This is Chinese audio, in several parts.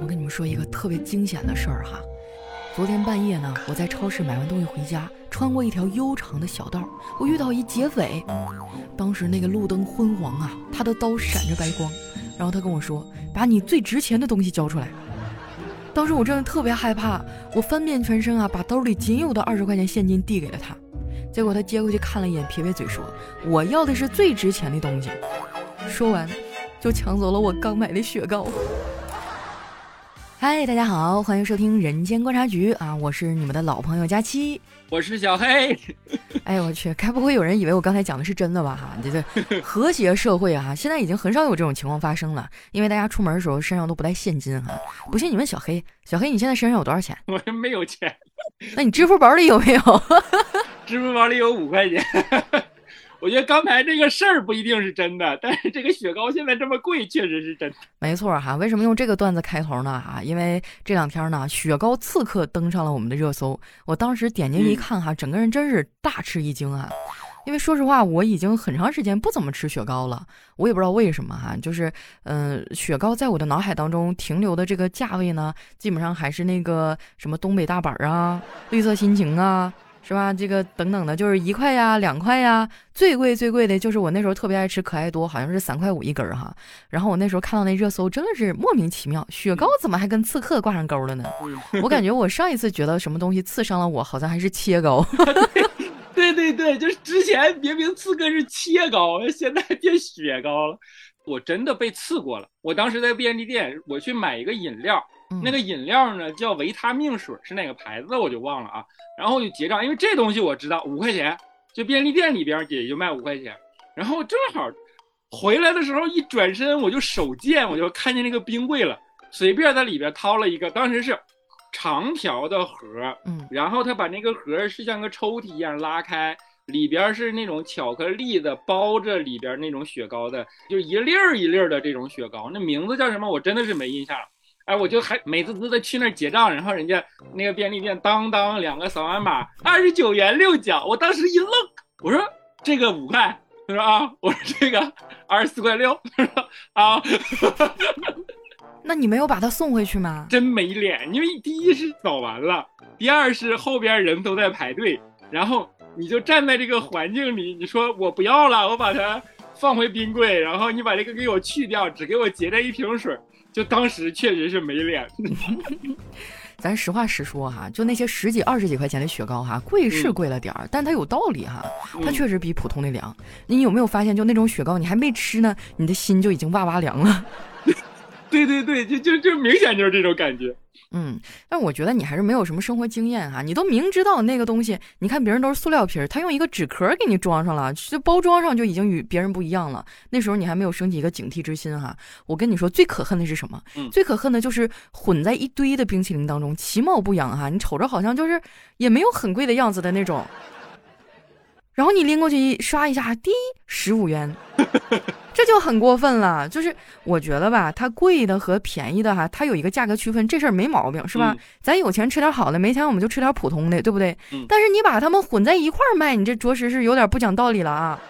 我跟你们说一个特别惊险的事儿哈。昨天半夜呢，我在超市买完东西回家，穿过一条悠长的小道，我遇到一劫匪。当时那个路灯昏黄啊，他的刀闪着白光，然后他跟我说：“把你最值钱的东西交出来。”当时我真的特别害怕，我翻遍全身啊，把兜里仅有的二十块钱现金递给了他。结果他接过去看了一眼，撇撇嘴说：“我要的是最值钱的东西。”说完，就抢走了我刚买的雪糕。嗨，大家好，欢迎收听《人间观察局》啊，我是你们的老朋友佳期，我是小黑。哎我去，该不会有人以为我刚才讲的是真的吧？哈，这这 和谐社会啊，现在已经很少有这种情况发生了，因为大家出门的时候身上都不带现金哈。不信你问小黑，小黑你现在身上有多少钱？我没有钱。那你支付宝里有没有？支付宝里有五块钱。我觉得刚才这个事儿不一定是真的，但是这个雪糕现在这么贵，确实是真的。没错哈，为什么用这个段子开头呢？哈，因为这两天呢，雪糕刺客登上了我们的热搜。我当时点进去一看哈，整个人真是大吃一惊啊！因为说实话，我已经很长时间不怎么吃雪糕了，我也不知道为什么哈，就是嗯，雪糕在我的脑海当中停留的这个价位呢，基本上还是那个什么东北大板啊、绿色心情啊。是吧？这个等等的，就是一块呀、两块呀，最贵最贵的就是我那时候特别爱吃可爱多，好像是三块五一根儿哈。然后我那时候看到那热搜，真的是莫名其妙，雪糕怎么还跟刺客挂上钩了呢？我感觉我上一次觉得什么东西刺伤了我，好像还是切糕。对对对，就是之前明明刺客是切糕，现在变雪糕了。我真的被刺过了。我当时在便利店，我去买一个饮料。那个饮料呢叫维他命水，是哪个牌子我就忘了啊。然后我就结账，因为这东西我知道五块钱，就便利店里边也就卖五块钱。然后正好回来的时候一转身，我就手贱，我就看见那个冰柜了，随便在里边掏了一个，当时是长条的盒，嗯，然后他把那个盒是像个抽屉一样拉开，里边是那种巧克力的包着里边那种雪糕的，就一粒儿一粒儿的这种雪糕，那名字叫什么我真的是没印象了。哎，我就还美滋滋的去那儿结账，然后人家那个便利店当当两个扫完码，二十九元六角，我当时一愣，我说这个五块，他说啊，我说这个二十四块六，他说啊，那你没有把它送回去吗？真没脸，因为第一是扫完了，第二是后边人都在排队，然后你就站在这个环境里，你说我不要了，我把它放回冰柜，然后你把这个给我去掉，只给我结这一瓶水。就当时确实是没脸，咱实话实说哈，就那些十几、二十几块钱的雪糕哈，贵是贵了点儿，但它有道理哈，它确实比普通的凉。你有没有发现，就那种雪糕，你还没吃呢，你的心就已经哇哇凉了。对对对，就就就明显就是这种感觉。嗯，但我觉得你还是没有什么生活经验哈，你都明知道那个东西，你看别人都是塑料瓶，他用一个纸壳给你装上了，就包装上就已经与别人不一样了。那时候你还没有升起一个警惕之心哈。我跟你说，最可恨的是什么？最可恨的就是混在一堆的冰淇淋当中，其貌不扬哈，你瞅着好像就是也没有很贵的样子的那种。然后你拎过去一刷一下，滴十五元，这就很过分了。就是我觉得吧，它贵的和便宜的哈，它有一个价格区分，这事儿没毛病，是吧？咱有钱吃点好的，没钱我们就吃点普通的，对不对？但是你把它们混在一块儿卖，你这着实是有点不讲道理了啊。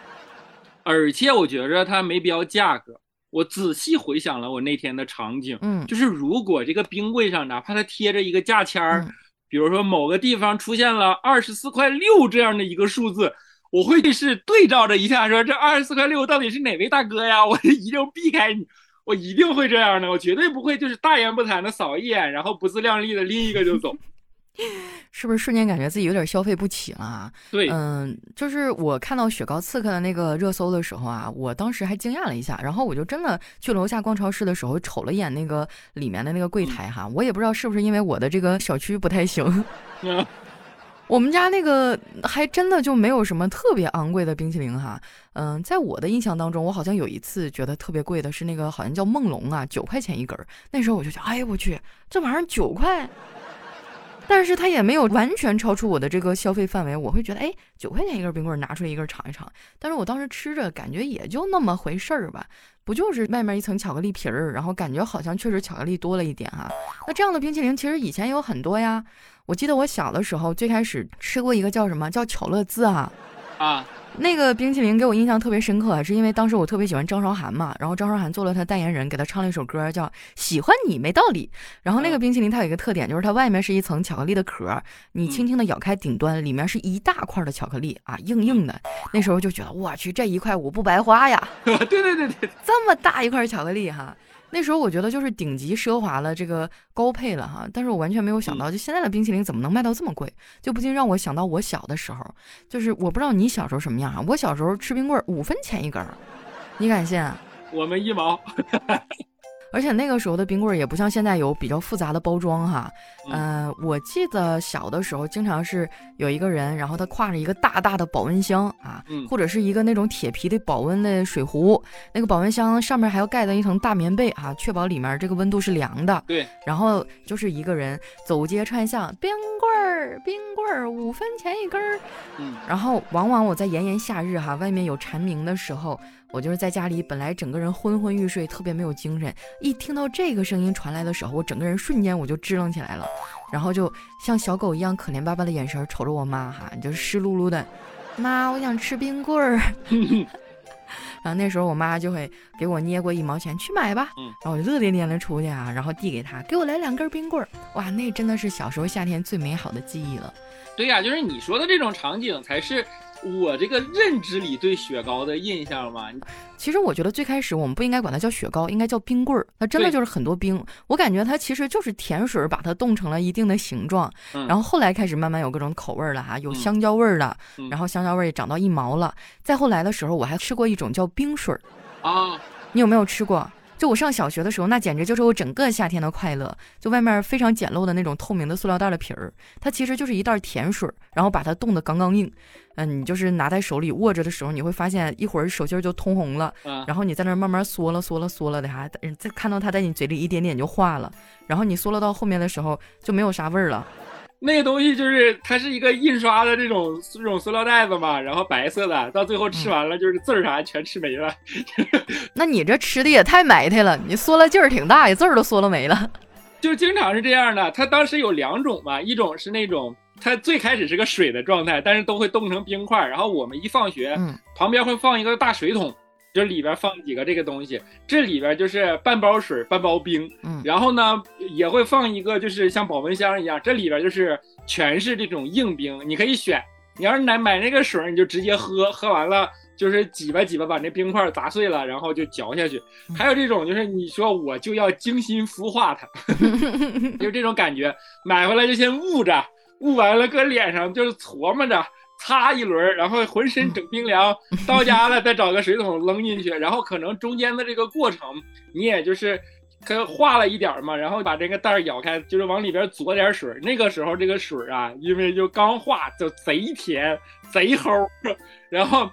而且我觉着它没必要价格。我仔细回想了我那天的场景，嗯，就是如果这个冰柜上哪怕它贴着一个价签儿，比如说某个地方出现了二十四块六这样的一个数字。我会是对照着一下，说这二十四块六到底是哪位大哥呀？我一定避开你，我一定会这样的，我绝对不会就是大言不惭的扫一眼，然后不自量力的拎一个就走。是不是瞬间感觉自己有点消费不起了？对，嗯，就是我看到雪糕刺客的那个热搜的时候啊，我当时还惊讶了一下，然后我就真的去楼下逛超市的时候瞅了一眼那个里面的那个柜台哈，我也不知道是不是因为我的这个小区不太行。我们家那个还真的就没有什么特别昂贵的冰淇淋哈，嗯，在我的印象当中，我好像有一次觉得特别贵的是那个好像叫梦龙啊，九块钱一根儿。那时候我就想，哎呀我去，这玩意儿九块，但是它也没有完全超出我的这个消费范围，我会觉得，哎，九块钱一根冰棍拿出来一根尝一尝。但是我当时吃着感觉也就那么回事儿吧，不就是外面一层巧克力皮儿，然后感觉好像确实巧克力多了一点哈。那这样的冰淇淋其实以前有很多呀。我记得我小的时候最开始吃过一个叫什么叫巧乐兹啊，啊，那个冰淇淋给我印象特别深刻，是因为当时我特别喜欢张韶涵嘛，然后张韶涵做了她代言人，给她唱了一首歌叫《喜欢你没道理》。然后那个冰淇淋它有一个特点，就是它外面是一层巧克力的壳，你轻轻的咬开顶端，里面是一大块的巧克力啊，硬硬的。那时候就觉得我去，这一块我不白花呀！对对对对，这么大一块巧克力哈。那时候我觉得就是顶级奢华了，这个高配了哈，但是我完全没有想到，就现在的冰淇淋怎么能卖到这么贵，就不禁让我想到我小的时候，就是我不知道你小时候什么样啊，我小时候吃冰棍五分钱一根，你敢信？我们一毛。而且那个时候的冰棍儿也不像现在有比较复杂的包装哈，嗯，我记得小的时候经常是有一个人，然后他挎着一个大大的保温箱啊，或者是一个那种铁皮的保温的水壶，那个保温箱上面还要盖的一层大棉被啊，确保里面这个温度是凉的。对，然后就是一个人走街串巷，冰棍儿，冰棍儿五分钱一根儿，嗯，然后往往我在炎炎夏日哈，外面有蝉鸣的时候。我就是在家里，本来整个人昏昏欲睡，特别没有精神。一听到这个声音传来的时候，我整个人瞬间我就支棱起来了，然后就像小狗一样可怜巴巴的眼神瞅着我妈，哈，就是湿漉漉的。妈，我想吃冰棍儿。然后那时候我妈就会给我捏过一毛钱，去买吧。然后我就乐颠颠的出去啊，然后递给她，给我来两根冰棍儿。哇，那真的是小时候夏天最美好的记忆了。对呀，就是你说的这种场景才是。我这个认知里对雪糕的印象吧，其实我觉得最开始我们不应该管它叫雪糕，应该叫冰棍儿。它真的就是很多冰，我感觉它其实就是甜水把它冻成了一定的形状，然后后来开始慢慢有各种口味了哈，有香蕉味儿的，然后香蕉味儿也涨到一毛了。再后来的时候，我还吃过一种叫冰水儿啊，你有没有吃过？就我上小学的时候，那简直就是我整个夏天的快乐。就外面非常简陋的那种透明的塑料袋的皮儿，它其实就是一袋甜水，然后把它冻得刚刚硬。嗯，你就是拿在手里握着的时候，你会发现一会儿手心就通红了，然后你在那慢慢缩了缩了缩了的哈，再看到它在你嘴里一点点就化了，然后你缩了到后面的时候就没有啥味儿了。那个东西就是它是一个印刷的这种这种塑料袋子嘛，然后白色的，到最后吃完了就是字儿啥全吃没了。那你这吃的也太埋汰了，你缩了劲儿挺大呀，字儿都缩了没了。就经常是这样的，它当时有两种嘛，一种是那种。它最开始是个水的状态，但是都会冻成冰块。然后我们一放学，旁边会放一个大水桶，就里边放几个这个东西，这里边就是半包水半包冰。然后呢，也会放一个就是像保温箱一样，这里边就是全是这种硬冰，你可以选。你要是买买那个水，你就直接喝，喝完了就是挤吧挤吧，把那冰块砸碎了，然后就嚼下去。还有这种就是你说我就要精心孵化它，就这种感觉，买回来就先捂着。捂完了，搁脸上就是琢磨着擦一轮，然后浑身整冰凉。到家了再找个水桶扔进去，然后可能中间的这个过程，你也就是可化了一点嘛，然后把这个袋儿咬开，就是往里边嘬点水。那个时候这个水啊，因为就刚化，就贼甜贼齁，然后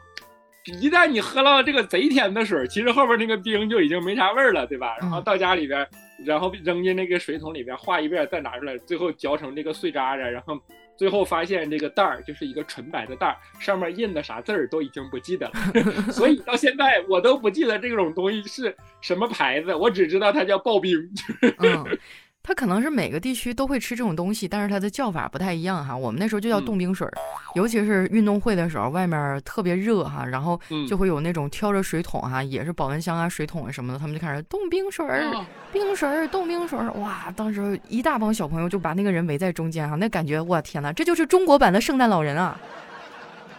一旦你喝了这个贼甜的水，其实后边那个冰就已经没啥味儿了，对吧？然后到家里边。然后扔进那个水桶里边化一遍，再拿出来，最后嚼成这个碎渣渣。然后最后发现这个袋儿就是一个纯白的袋儿，上面印的啥字儿都已经不记得了。所以到现在我都不记得这种东西是什么牌子，我只知道它叫刨冰。它可能是每个地区都会吃这种东西，但是它的叫法不太一样哈。我们那时候就叫冻冰水，尤其是运动会的时候，外面特别热哈，然后就会有那种挑着水桶哈，也是保温箱啊、水桶啊什么的，他们就开始冻冰水儿、冰水儿、冻冰水儿。哇，当时一大帮小朋友就把那个人围在中间哈，那感觉我天哪，这就是中国版的圣诞老人啊！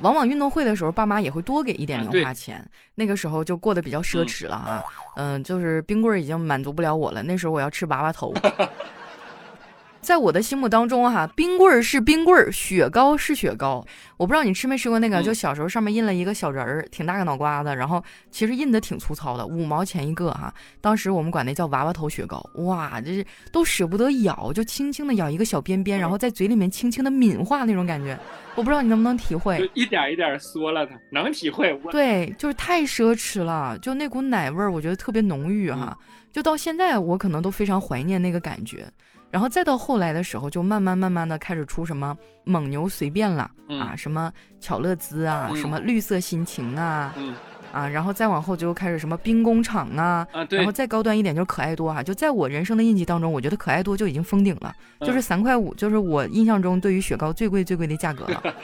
往往运动会的时候，爸妈也会多给一点零花钱。那个时候就过得比较奢侈了啊，嗯，嗯就是冰棍已经满足不了我了。那时候我要吃娃娃头。在我的心目当中，哈，冰棍儿是冰棍儿，雪糕是雪糕。我不知道你吃没吃过那个，就小时候上面印了一个小人儿，挺大个脑瓜子，然后其实印的挺粗糙的，五毛钱一个哈。当时我们管那叫娃娃头雪糕，哇，这是都舍不得咬，就轻轻的咬一个小边边，然后在嘴里面轻轻的抿化那种感觉。我不知道你能不能体会，就一点一点缩了它，能体会。对，就是太奢侈了，就那股奶味儿，我觉得特别浓郁哈。就到现在，我可能都非常怀念那个感觉。然后再到后来的时候，就慢慢慢慢的开始出什么蒙牛随便了啊，什么巧乐兹啊，什么绿色心情啊，啊，然后再往后就开始什么兵工厂啊，然后再高端一点就是可爱多哈。就在我人生的印记当中，我觉得可爱多就已经封顶了，就是三块五，就是我印象中对于雪糕最贵最贵的价格了。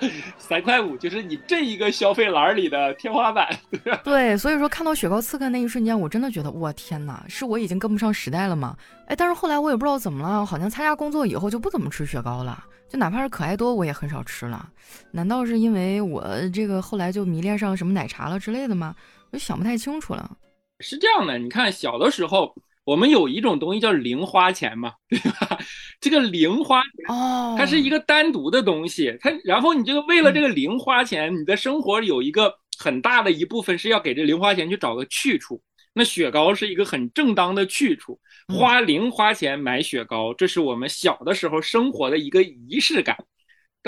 三块五就是你这一个消费栏里的天花板。对，所以说看到雪糕刺客那一瞬间，我真的觉得，我天哪，是我已经跟不上时代了吗？哎，但是后来我也不知道怎么了，好像参加工作以后就不怎么吃雪糕了，就哪怕是可爱多，我也很少吃了。难道是因为我这个后来就迷恋上什么奶茶了之类的吗？我就想不太清楚了。是这样的，你看小的时候。我们有一种东西叫零花钱嘛，对吧？这个零花钱哦，它是一个单独的东西，它然后你这个为了这个零花钱，你的生活有一个很大的一部分是要给这零花钱去找个去处。那雪糕是一个很正当的去处，花零花钱买雪糕，这是我们小的时候生活的一个仪式感。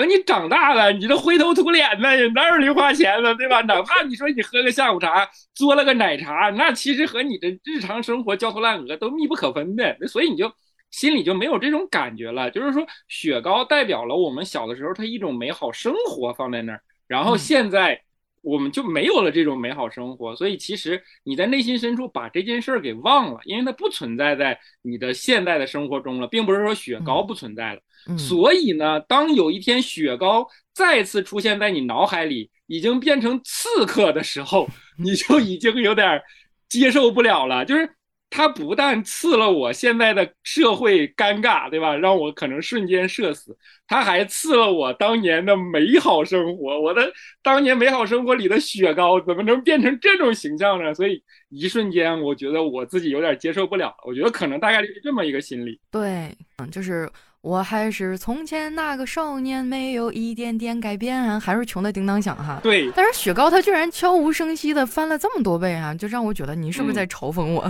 等你长大了，你这灰头土脸的，哪有零花钱了？对吧？哪怕你说你喝个下午茶，嘬了个奶茶，那其实和你的日常生活焦头烂额都密不可分的。所以你就心里就没有这种感觉了。就是说，雪糕代表了我们小的时候它一种美好生活放在那儿，然后现在。我们就没有了这种美好生活，所以其实你在内心深处把这件事儿给忘了，因为它不存在在你的现代的生活中了，并不是说雪糕不存在了。所以呢，当有一天雪糕再次出现在你脑海里，已经变成刺客的时候，你就已经有点接受不了了，就是。他不但刺了我现在的社会尴尬，对吧？让我可能瞬间社死，他还刺了我当年的美好生活。我的当年美好生活里的雪糕怎么能变成这种形象呢？所以一瞬间，我觉得我自己有点接受不了。我觉得可能大概率是这么一个心理。对，嗯，就是我还是从前那个少年，没有一点点改变，还是穷的叮当响哈。对，但是雪糕它居然悄无声息的翻了这么多倍啊，就让我觉得你是不是在嘲讽我？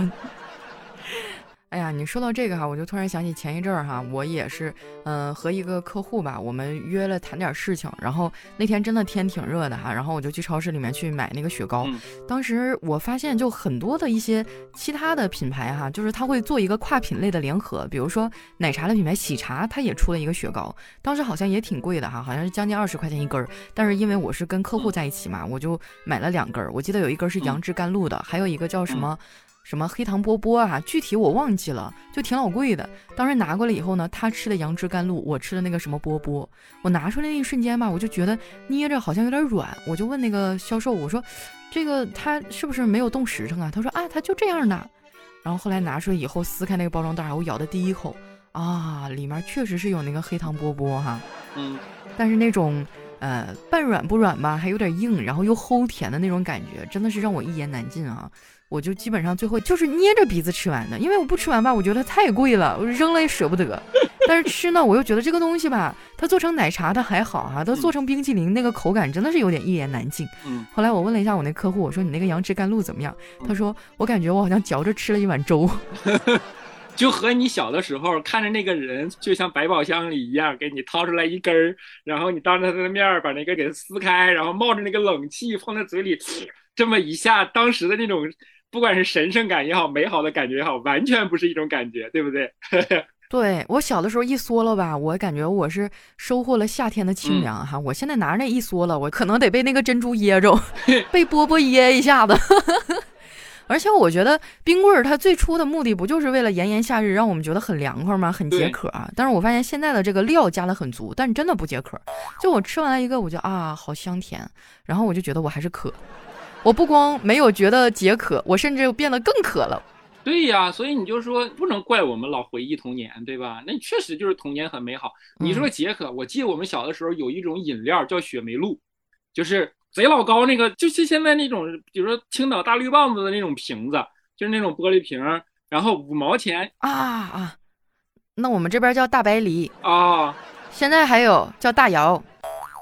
哎呀，你说到这个哈，我就突然想起前一阵儿哈，我也是，嗯，和一个客户吧，我们约了谈点事情。然后那天真的天挺热的哈，然后我就去超市里面去买那个雪糕。当时我发现就很多的一些其他的品牌哈，就是他会做一个跨品类的联合，比如说奶茶的品牌喜茶，它也出了一个雪糕，当时好像也挺贵的哈，好像是将近二十块钱一根儿。但是因为我是跟客户在一起嘛，我就买了两根儿。我记得有一根是杨枝甘露的，还有一个叫什么？什么黑糖波波啊？具体我忘记了，就挺老贵的。当时拿过来以后呢，他吃的杨枝甘露，我吃的那个什么波波。我拿出来那一瞬间吧，我就觉得捏着好像有点软，我就问那个销售，我说这个它是不是没有冻实诚啊？他说啊，它就这样的。然后后来拿出来以后，撕开那个包装袋，我咬的第一口啊，里面确实是有那个黑糖波波哈。嗯。但是那种呃半软不软吧，还有点硬，然后又齁甜的那种感觉，真的是让我一言难尽啊。我就基本上最后就是捏着鼻子吃完的，因为我不吃完吧，我觉得太贵了，我扔了也舍不得。但是吃呢，我又觉得这个东西吧，它做成奶茶它还好哈，它做成冰淇淋那个口感真的是有点一言难尽。嗯。后来我问了一下我那客户，我说你那个杨枝甘露怎么样？他说我感觉我好像嚼着吃了一碗粥，就和你小的时候看着那个人就像百宝箱里一样，给你掏出来一根儿，然后你当着他的面把那个给撕开，然后冒着那个冷气放在嘴里，这么一下，当时的那种。不管是神圣感也好，美好的感觉也好，完全不是一种感觉，对不对？对我小的时候一缩了吧，我感觉我是收获了夏天的清凉哈。我现在拿着那一缩了，我可能得被那个珍珠噎着，被波波噎一下子。而且我觉得冰棍儿它最初的目的不就是为了炎炎夏日让我们觉得很凉快吗？很解渴啊。但是我发现现在的这个料加的很足，但真的不解渴。就我吃完了一个，我就啊，好香甜，然后我就觉得我还是渴。我不光没有觉得解渴，我甚至变得更渴了。对呀，所以你就说不能怪我们老回忆童年，对吧？那确实就是童年很美好。你说解渴，我记得我们小的时候有一种饮料叫雪梅露，就是贼老高那个，就是现在那种，比如说青岛大绿棒子的那种瓶子，就是那种玻璃瓶，然后五毛钱啊啊。那我们这边叫大白梨啊，现在还有叫大窑。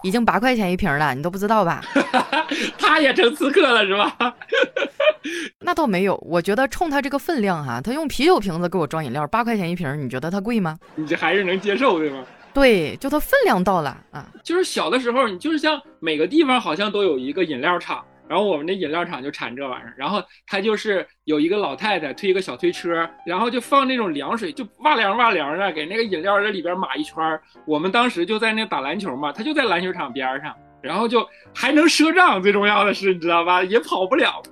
已经八块钱一瓶了，你都不知道吧？他也成刺客了是吧？那倒没有，我觉得冲他这个分量哈，他用啤酒瓶子给我装饮料，八块钱一瓶，你觉得他贵吗？你这还是能接受对吗？对，就它分量到了啊。就是小的时候，你就是像每个地方好像都有一个饮料厂。然后我们那饮料厂就产这玩意儿，然后他就是有一个老太太推一个小推车，然后就放那种凉水，就哇凉哇凉的，给那个饮料在里边码一圈儿。我们当时就在那打篮球嘛，他就在篮球场边上，然后就还能赊账，最重要的是你知道吧？也跑不了，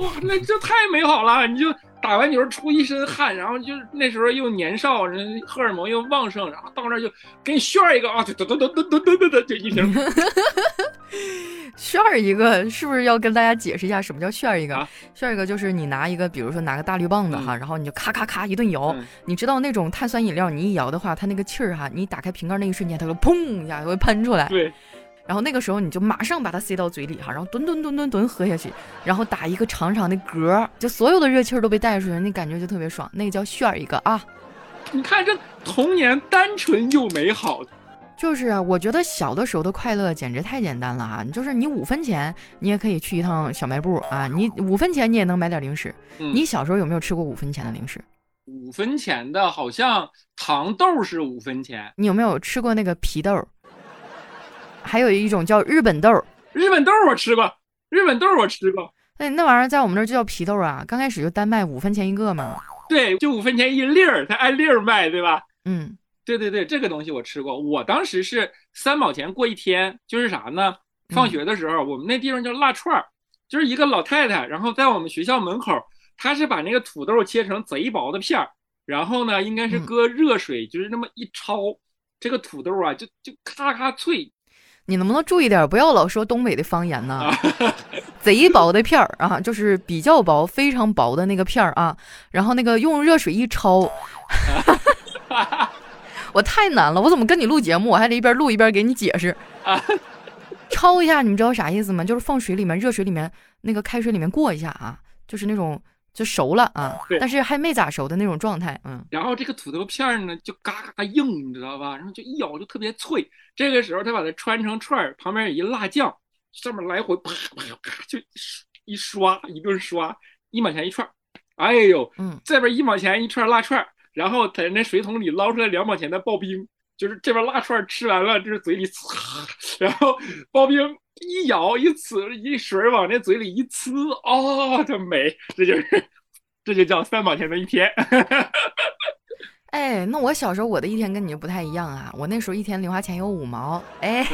哇，那这太美好了！你就。打完球出一身汗，然后就那时候又年少，人荷尔蒙又旺盛，然后到那儿就给你炫一个啊，噔噔噔噔噔噔噔噔，就一瓶。炫一个是不是要跟大家解释一下什么叫炫一个？炫、一个就是你拿一个，比如说拿个大绿棒子哈、然后你就咔咔咔一顿摇、你知道那种碳酸饮料，你一摇的话，它那个气儿哈，你打开瓶盖那一瞬间，它就砰一下会喷出来。对。然后那个时候你就马上把它塞到嘴里哈，然后吨吨吨吨吨喝下去，然后打一个长长的嗝，就所有的热气儿都被带出去，那感觉就特别爽。那个叫炫一个啊！你看这童年单纯又美好。就是啊，我觉得小的时候的快乐简直太简单了哈！就是你五分钱，你也可以去一趟小卖部啊，你五分钱你也能买点零食。你小时候有没有吃过五分钱的零食？五分钱的，好像糖豆是五分钱。你有没有吃过那个皮豆？还有一种叫日本豆。日本豆我吃过，日本豆我吃过。哎那玩意儿在我们那儿就叫皮豆啊。刚开始就单卖五分钱一个嘛。对，就五分钱一粒儿，它按粒儿卖，对吧？嗯。对对对，这个东西我吃过。我当时是三毛钱过一天，就是啥呢？放学的时候，我们那地方叫辣串儿，就是一个老太太，然后在我们学校门口，她是把那个土豆切成贼薄的片儿，然后呢，应该是搁热水，就是那么一焯，这个土豆啊，就就咔咔脆。你能不能注意点，不要老说东北的方言呢？贼薄的片儿啊，就是比较薄、非常薄的那个片儿啊，然后那个用热水一焯。我太难了，我怎么跟你录节目，我还得一边录一边给你解释啊？焯一下，你们知道啥意思吗？就是放水里面，热水里面那个开水里面过一下啊，就是那种就熟了啊，但是还没咋熟的那种状态，嗯。然后这个土豆片呢，就嘎嘎硬，你知道吧？然后就一咬就特别脆。这个时候他把它穿成串儿，旁边有一辣酱，上面来回啪啪啪就一刷一顿刷，一毛钱一串。哎呦，嗯，这边一毛钱一串辣串儿。然后在那水桶里捞出来两毛钱的刨冰，就是这边辣串吃完了，就是嘴里呲，然后刨冰一咬一呲一水往那嘴里一呲，哦，这美，这就是这就叫三毛钱的一天。哎，那我小时候我的一天跟你就不太一样啊，我那时候一天零花钱有五毛，哎，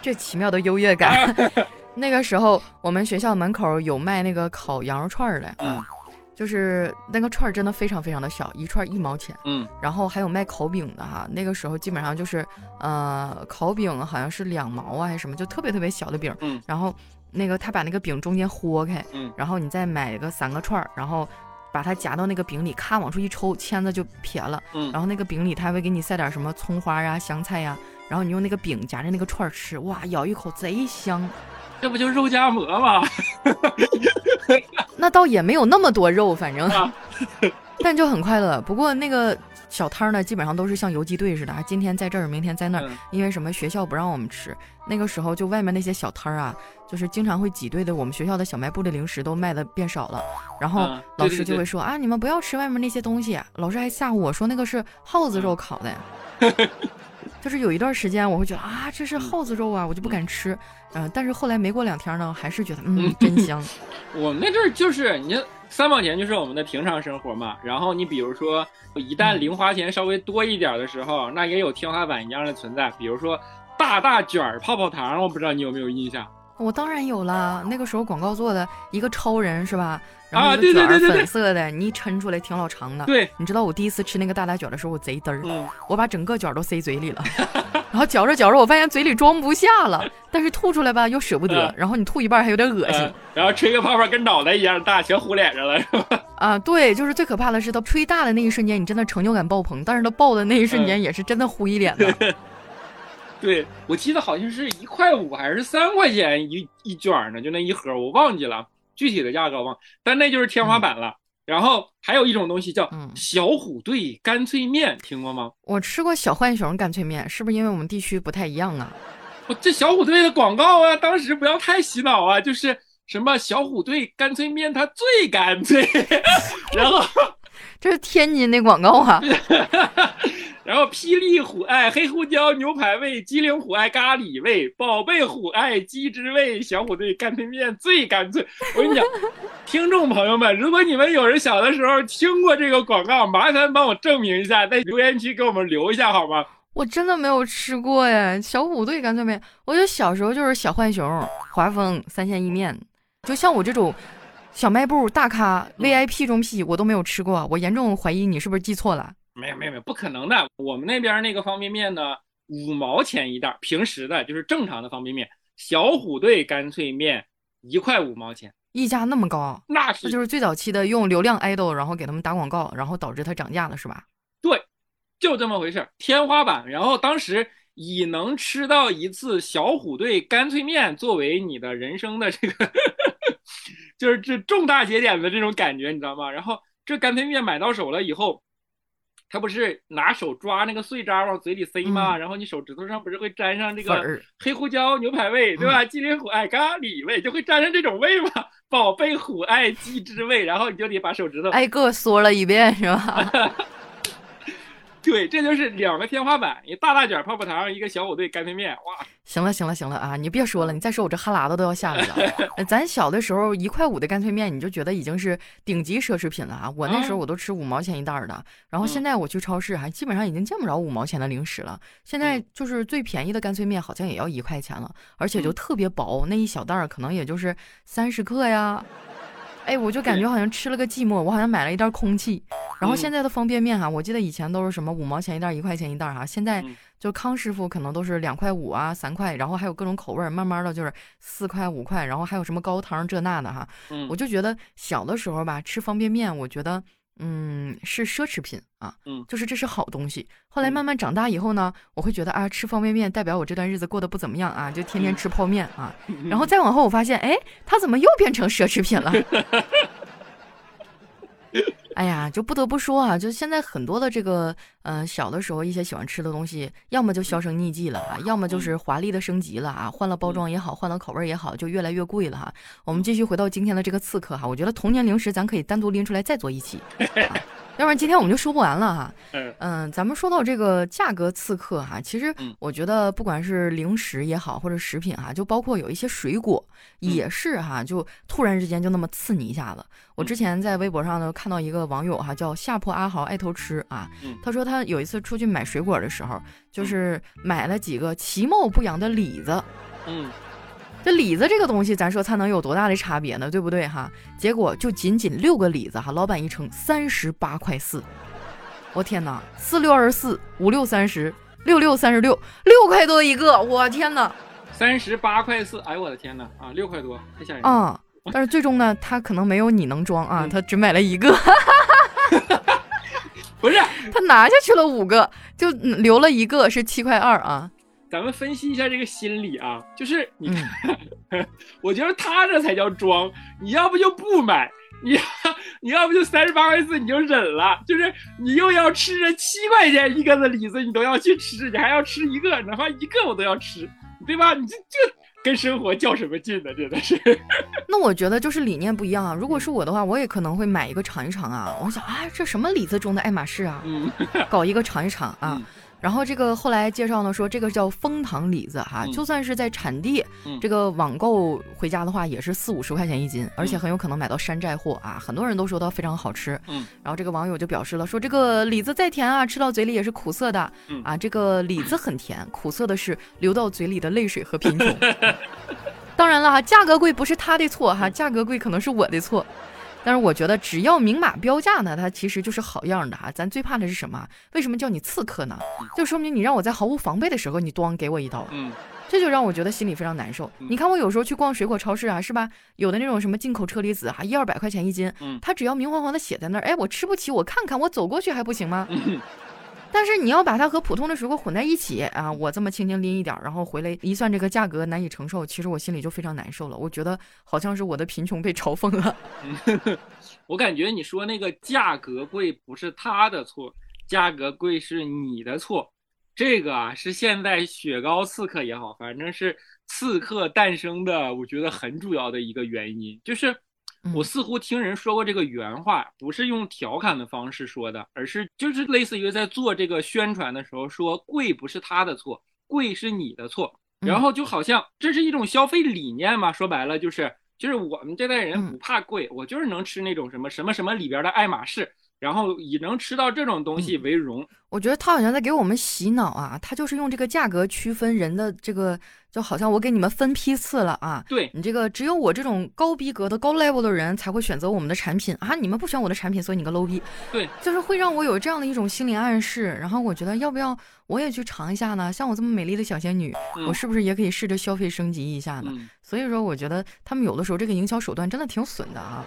这奇妙的优越感。那个时候我们学校门口有卖那个烤羊肉串的，嗯。就是那个串儿真的非常非常的小，一串一毛钱。嗯，然后还有卖烤饼的哈，那个时候基本上就是，呃，烤饼好像是两毛啊还是什么，就特别特别小的饼。嗯，然后那个他把那个饼中间豁开，嗯，然后你再买个三个串儿，然后把它夹到那个饼里，咔往出一抽，签子就撇了。嗯，然后那个饼里他还会给你塞点什么葱花呀、香菜呀，然后你用那个饼夹着那个串儿吃，哇，咬一口贼香。这不就肉夹馍吗？那倒也没有那么多肉，反正，但就很快乐。不过那个小摊儿呢，基本上都是像游击队似的，今天在这儿，明天在那儿。因为什么？学校不让我们吃。那个时候，就外面那些小摊儿啊，就是经常会挤兑的。我们学校的小卖部的零食都卖的变少了，然后老师就会说啊，你们不要吃外面那些东西。老师还吓唬我说那个是耗子肉烤的。就是有一段时间，我会觉得啊，这是耗子肉啊，我就不敢吃。嗯，但是后来没过两天呢，还是觉得 嗯，真香。我们那阵儿就是你三毛钱就是我们的平常生活嘛。然后你比如说，一旦零花钱稍微多一点的时候，那也有天花板一样的存在。比如说大大卷儿泡泡糖，我不知道你有没有印象。我当然有了，那个时候广告做的一个超人是吧？啊，对对对对，粉色的，你一抻出来挺老长的。对，你知道我第一次吃那个大大卷的时候，我贼嘚儿，我把整个卷都塞嘴里了，然后嚼着嚼着，我发现嘴里装不下了，但是吐出来吧又舍不得，然后你吐一半还有点恶心，然后吹个泡泡跟脑袋一样大，全糊脸上了，是吧？啊，对，就是最可怕的是它吹大的那一瞬间，你真的成就感爆棚，但是它爆的那一瞬间也是真的糊一脸的。对，我记得好像是一块五还是三块钱一一卷呢，就那一盒，我忘记了具体的价格忘，但那就是天花板了。然后还有一种东西叫小虎队干脆面，听过吗？我吃过小浣熊干脆面，是不是因为我们地区不太一样啊？我这小虎队的广告啊，当时不要太洗脑啊，就是什么小虎队干脆面它最干脆，然后这是天津的广告啊。然后霹雳虎爱黑胡椒牛排味，机灵虎爱咖喱味，宝贝虎爱鸡汁味，小虎队干脆面最干脆。我跟你讲，听众朋友们，如果你们有人小的时候听过这个广告，麻烦帮我证明一下，在留言区给我们留一下好吗？我真的没有吃过呀，小虎队干脆面。我觉得小时候就是小浣熊、华丰三鲜意面，就像我这种。小卖部大咖 VIP 中 P 我都没有吃过，我严重怀疑你是不是记错了？没有没有没有，不可能的。我们那边那个方便面呢，五毛钱一袋，平时的就是正常的方便面。小虎队干脆面一块五毛钱，溢价那么高，那是那就是最早期的用流量 idol，然后给他们打广告，然后导致它涨价了，是吧？对，就这么回事，天花板。然后当时以能吃到一次小虎队干脆面作为你的人生的这个，就是这重大节点的这种感觉，你知道吗？然后这干脆面买到手了以后。他不是拿手抓那个碎渣往嘴里塞吗？然后你手指头上不是会沾上这个黑胡椒牛排味，对吧？鸡灵虎爱咖喱味就会沾上这种味吗？宝贝虎爱鸡汁味，然后你就得把手指头挨个嗦了一遍，是吧？对，这就是两个天花板，一大大卷泡泡糖，一个小虎队干脆面，哇！行了，行了，行了啊！你别说了，你再说我这哈喇子都要下来了。咱小的时候一块五的干脆面，你就觉得已经是顶级奢侈品了啊！我那时候我都吃五毛钱一袋的，然后现在我去超市，还基本上已经见不着五毛钱的零食了。现在就是最便宜的干脆面好像也要一块钱了，而且就特别薄，那一小袋儿可能也就是三十克呀。哎，我就感觉好像吃了个寂寞，我好像买了一袋空气。然后现在的方便面哈，我记得以前都是什么五毛钱一袋、一块钱一袋哈，现在就康师傅可能都是两块五啊、三块，然后还有各种口味，慢慢的就是四块、五块，然后还有什么高汤这那的哈。我就觉得小的时候吧，吃方便面，我觉得。嗯，是奢侈品啊，嗯，就是这是好东西。后来慢慢长大以后呢，我会觉得啊，吃方便面代表我这段日子过得不怎么样啊，就天天吃泡面啊。然后再往后，我发现，哎，它怎么又变成奢侈品了？哎呀，就不得不说啊，就现在很多的这个，呃，小的时候一些喜欢吃的东西，要么就销声匿迹了啊，要么就是华丽的升级了啊，换了包装也好，换了口味也好，就越来越贵了哈。我们继续回到今天的这个刺客哈，我觉得童年零食咱可以单独拎出来再做一期。要不然今天我们就说不完了哈。嗯咱们说到这个价格刺客哈，其实我觉得不管是零食也好，或者食品哈，就包括有一些水果也是哈，就突然之间就那么刺你一下子。我之前在微博上呢看到一个网友哈，叫下坡阿豪爱偷吃啊，他说他有一次出去买水果的时候，就是买了几个其貌不扬的李子。嗯。这李子这个东西，咱说它能有多大的差别呢？对不对哈？结果就仅仅六个李子哈，老板一称三十八块四，我天哪，四六二十四，五六三十，六六三十六，六块多一个，我天哪，三十八块四，哎呦我的天哪啊，六块多，太吓人啊！但是最终呢，他可能没有你能装啊，他只买了一个，不是，他拿下去了五个，就留了一个是七块二啊。咱们分析一下这个心理啊，就是你看，我觉得他这才叫装。你要不就不买，你要 你要不就三十八块四你就忍了，就是你又要吃这七块钱一个的李子，你都要去吃，你还要吃一个，哪怕一个我都要吃，对吧？你这这跟生活较什么劲呢？真的是。那我觉得就是理念不一样啊。如果是我的话，我也可能会买一个尝一尝啊。我想啊，这什么李子中的爱马仕啊？嗯，搞一个尝一尝啊。然后这个后来介绍呢，说这个叫蜂糖李子哈，就算是在产地，这个网购回家的话也是四五十块钱一斤，而且很有可能买到山寨货啊。很多人都说它非常好吃，嗯。然后这个网友就表示了，说这个李子再甜啊，吃到嘴里也是苦涩的，啊，这个李子很甜，苦涩的是流到嘴里的泪水和 贫穷。当然了哈，价格贵不是他的错哈，价格贵可能是我的错。但是我觉得，只要明码标价呢，它其实就是好样的哈。咱最怕的是什么？为什么叫你刺客呢？就说明你让我在毫无防备的时候，你咣给我一刀，嗯，这就让我觉得心里非常难受。你看我有时候去逛水果超市啊，是吧？有的那种什么进口车厘子哈，一二百块钱一斤，嗯，它只要明晃晃的写在那儿，哎，我吃不起，我看看，我走过去还不行吗？但是你要把它和普通的水果混在一起啊，我这么轻轻拎一点，然后回来一算这个价格难以承受，其实我心里就非常难受了。我觉得好像是我的贫穷被嘲讽了。我感觉你说那个价格贵不是他的错，价格贵是你的错。这个啊是现在雪糕刺客也好，反正是刺客诞生的，我觉得很主要的一个原因就是。我似乎听人说过这个原话，不是用调侃的方式说的，而是就是类似于在做这个宣传的时候说贵不是他的错，贵是你的错。然后就好像这是一种消费理念嘛，说白了就是就是我们这代人不怕贵，我就是能吃那种什么什么什么里边的爱马仕，然后以能吃到这种东西为荣。我觉得他好像在给我们洗脑啊，他就是用这个价格区分人的这个，就好像我给你们分批次了啊。对你这个只有我这种高逼格的高 level 的人才会选择我们的产品啊，你们不选我的产品，所以你个 low 逼。对，就是会让我有这样的一种心理暗示，然后我觉得要不要我也去尝一下呢？像我这么美丽的小仙女，我是不是也可以试着消费升级一下呢？所以说，我觉得他们有的时候这个营销手段真的挺损的啊。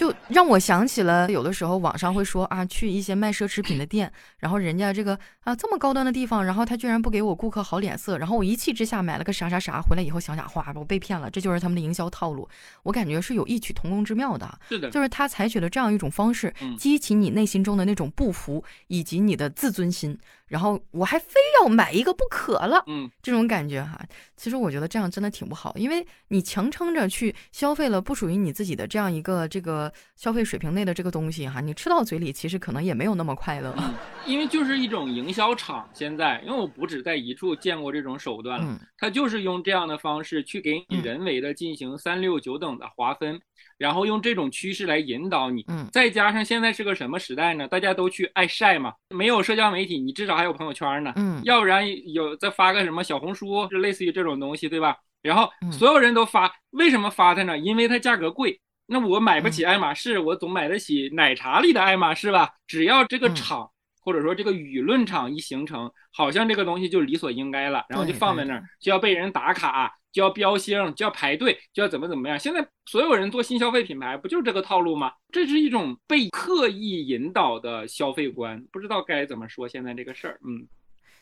就让我想起了有的时候网上会说啊，去一些卖奢侈品的店，然后人家这个啊这么高端的地方，然后他居然不给我顾客好脸色，然后我一气之下买了个啥啥啥，回来以后想想，哇，我被骗了，这就是他们的营销套路。我感觉是有异曲同工之妙的，是的，就是他采取了这样一种方式，激起你内心中的那种不服以及你的自尊心。然后我还非要买一个不可了，嗯，这种感觉哈，其实我觉得这样真的挺不好，因为你强撑着去消费了不属于你自己的这样一个这个消费水平内的这个东西哈，你吃到嘴里其实可能也没有那么快乐，因为就是一种营销场。现在，因为我不止在一处见过这种手段了，他就是用这样的方式去给你人为的进行三六九等的划分。然后用这种趋势来引导你，嗯，再加上现在是个什么时代呢？大家都去爱晒嘛，没有社交媒体，你至少还有朋友圈呢，嗯，要不然有再发个什么小红书，就类似于这种东西，对吧？然后所有人都发，为什么发它呢？因为它价格贵，那我买不起爱马仕，我总买得起奶茶里的爱马仕吧？只要这个场或者说这个舆论场一形成，好像这个东西就理所应该了，然后就放在那儿，就要被人打卡。就要标星，就要排队，就要怎么怎么样？现在所有人做新消费品牌，不就是这个套路吗？这是一种被刻意引导的消费观，不知道该怎么说现在这个事儿。嗯，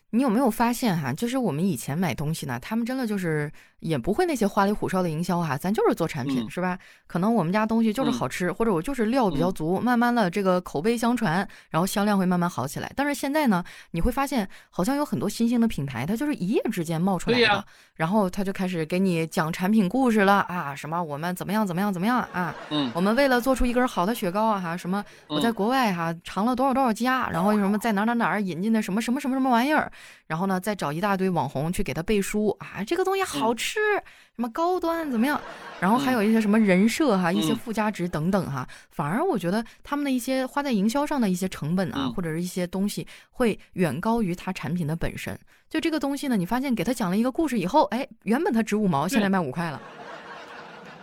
你有没有发现哈？就是我们以前买东西呢，他们真的就是。也不会那些花里胡哨的营销哈，咱就是做产品是吧？可能我们家东西就是好吃，或者我就是料比较足，慢慢的这个口碑相传，然后销量会慢慢好起来。但是现在呢，你会发现好像有很多新兴的品牌，它就是一夜之间冒出来的，然后他就开始给你讲产品故事了啊，什么我们怎么样怎么样怎么样啊，嗯，我们为了做出一根好的雪糕啊哈，什么我在国外哈尝了多少多少家，然后什么在哪哪哪儿引进的什么什么什么什么玩意儿，然后呢再找一大堆网红去给他背书啊，这个东西好吃。吃什么高端怎么样？然后还有一些什么人设哈，一些附加值等等哈。反而我觉得他们的一些花在营销上的一些成本啊，或者是一些东西，会远高于它产品的本身。就这个东西呢，你发现给他讲了一个故事以后，哎，原本他值五毛，现在卖五块了。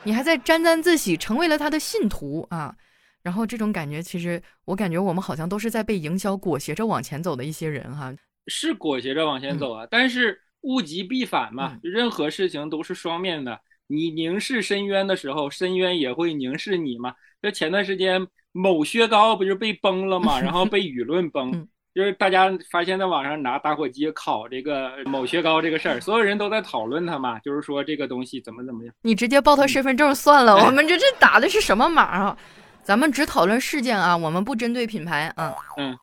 你还在沾沾自喜，成为了他的信徒啊。然后这种感觉，其实我感觉我们好像都是在被营销裹挟着往前走的一些人哈。是裹挟着往前走啊，但是。物极必反嘛，任何事情都是双面的。你凝视深渊的时候，深渊也会凝视你嘛。就前段时间某雪糕不就被崩了嘛，然后被舆论崩，就是大家发现在网上拿打火机烤这个某雪糕这个事儿，所有人都在讨论它嘛，就是说这个东西怎么怎么样。你直接报他身份证算了，我们这这打的是什么码啊？咱们只讨论事件啊，我们不针对品牌啊。嗯，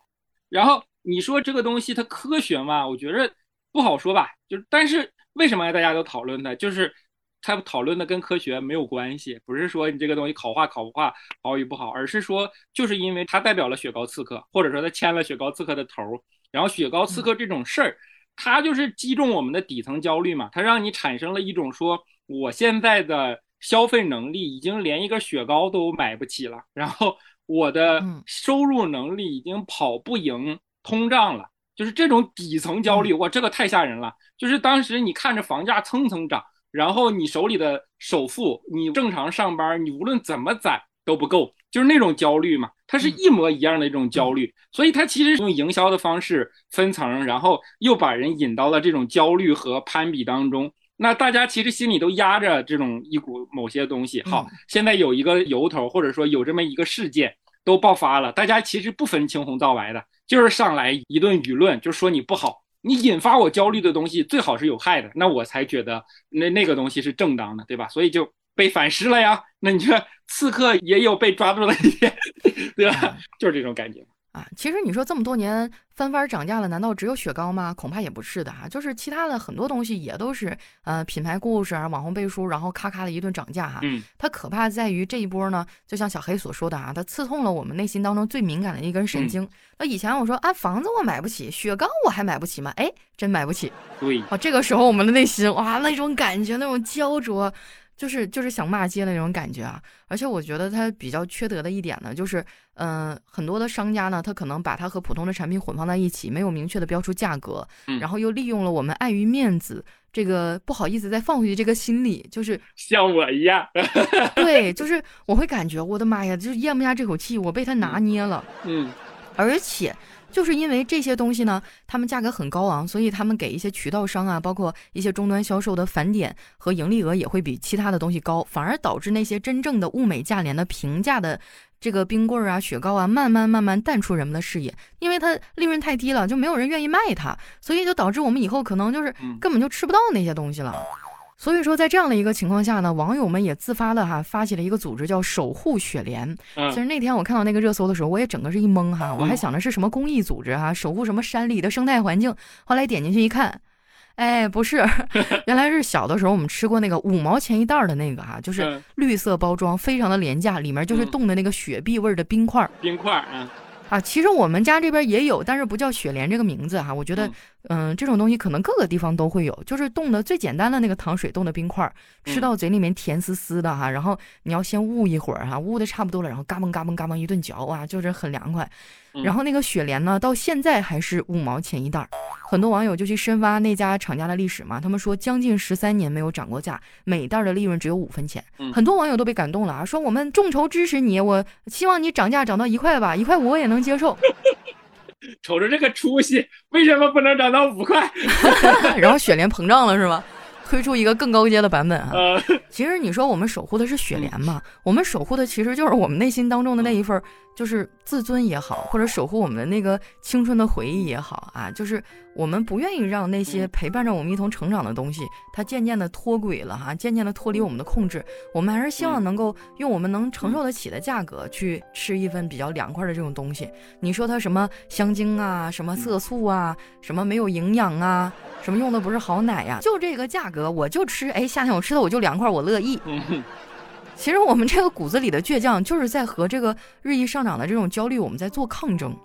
然后你说这个东西它科学吗？我觉得。不好说吧，就是，但是为什么大家都讨论它？就是它讨论的跟科学没有关系，不是说你这个东西烤化烤不化好与不好，而是说就是因为它代表了雪糕刺客，或者说它牵了雪糕刺客的头，然后雪糕刺客这种事儿，它就是击中我们的底层焦虑嘛，它让你产生了一种说我现在的消费能力已经连一个雪糕都买不起了，然后我的收入能力已经跑不赢通胀了。就是这种底层焦虑，哇，这个太吓人了。就是当时你看着房价蹭蹭涨，然后你手里的首付，你正常上班，你无论怎么攒都不够，就是那种焦虑嘛。它是一模一样的一种焦虑，所以它其实用营销的方式分层，然后又把人引到了这种焦虑和攀比当中。那大家其实心里都压着这种一股某些东西。好，现在有一个由头，或者说有这么一个事件。都爆发了，大家其实不分青红皂白的，就是上来一顿舆论，就说你不好，你引发我焦虑的东西最好是有害的，那我才觉得那那个东西是正当的，对吧？所以就被反噬了呀。那你说刺客也有被抓住的一天，对吧？就是这种感觉。啊，其实你说这么多年翻番涨价了，难道只有雪糕吗？恐怕也不是的哈，就是其他的很多东西也都是，呃，品牌故事啊，网红背书，然后咔咔的一顿涨价哈。嗯，它可怕在于这一波呢，就像小黑所说的啊，它刺痛了我们内心当中最敏感的一根神经。那以前我说啊，房子我买不起，雪糕我还买不起吗？哎，真买不起。对，哦，这个时候我们的内心哇，那种感觉，那种焦灼。就是就是想骂街的那种感觉啊！而且我觉得它比较缺德的一点呢，就是，嗯，很多的商家呢，他可能把它和普通的产品混放在一起，没有明确的标出价格，然后又利用了我们碍于面子，这个不好意思再放回去这个心理，就是 像我一样，对，就是我会感觉我的妈呀，就是咽不下这口气，我被他拿捏了，嗯，而且。就是因为这些东西呢，他们价格很高昂，所以他们给一些渠道商啊，包括一些终端销售的返点和盈利额也会比其他的东西高，反而导致那些真正的物美价廉的平价的这个冰棍儿啊、雪糕啊，慢慢慢慢淡出人们的视野，因为它利润太低了，就没有人愿意卖它，所以就导致我们以后可能就是根本就吃不到那些东西了。所以说，在这样的一个情况下呢，网友们也自发的哈发起了一个组织，叫守护雪莲。其实那天我看到那个热搜的时候，我也整个是一懵哈，我还想着是什么公益组织哈，守护什么山里的生态环境。后来点进去一看，哎，不是，原来是小的时候我们吃过那个五毛钱一袋的那个哈，就是绿色包装，非常的廉价，里面就是冻的那个雪碧味的冰块。冰块，嗯。啊，其实我们家这边也有，但是不叫雪莲这个名字哈。我觉得，嗯，这种东西可能各个地方都会有，就是冻的最简单的那个糖水冻的冰块，吃到嘴里面甜丝丝的哈。然后你要先捂一会儿哈，捂的差不多了，然后嘎嘣嘎嘣嘎嘣一顿嚼啊，就是很凉快。然后那个雪莲呢，到现在还是五毛钱一袋儿。很多网友就去深挖那家厂家的历史嘛，他们说将近十三年没有涨过价，每袋的利润只有五分钱。很多网友都被感动了啊，说我们众筹支持你，我希望你涨价涨到一块吧，一块五我也能接受。瞅着这个出息，为什么不能涨到五块？然后雪莲膨胀了是吗？推出一个更高阶的版本啊！其实你说我们守护的是雪莲嘛？我们守护的其实就是我们内心当中的那一份，就是自尊也好，或者守护我们的那个青春的回忆也好啊，就是我们不愿意让那些陪伴着我们一同成长的东西，它渐渐的脱轨了哈，渐渐的脱离我们的控制。我们还是希望能够用我们能承受得起的价格去吃一份比较凉快的这种东西。你说它什么香精啊，什么色素啊，什么没有营养啊？什么用的不是好奶呀？就这个价格，我就吃。哎，夏天我吃的我就凉快，我乐意。其实我们这个骨子里的倔强，就是在和这个日益上涨的这种焦虑，我们在做抗争。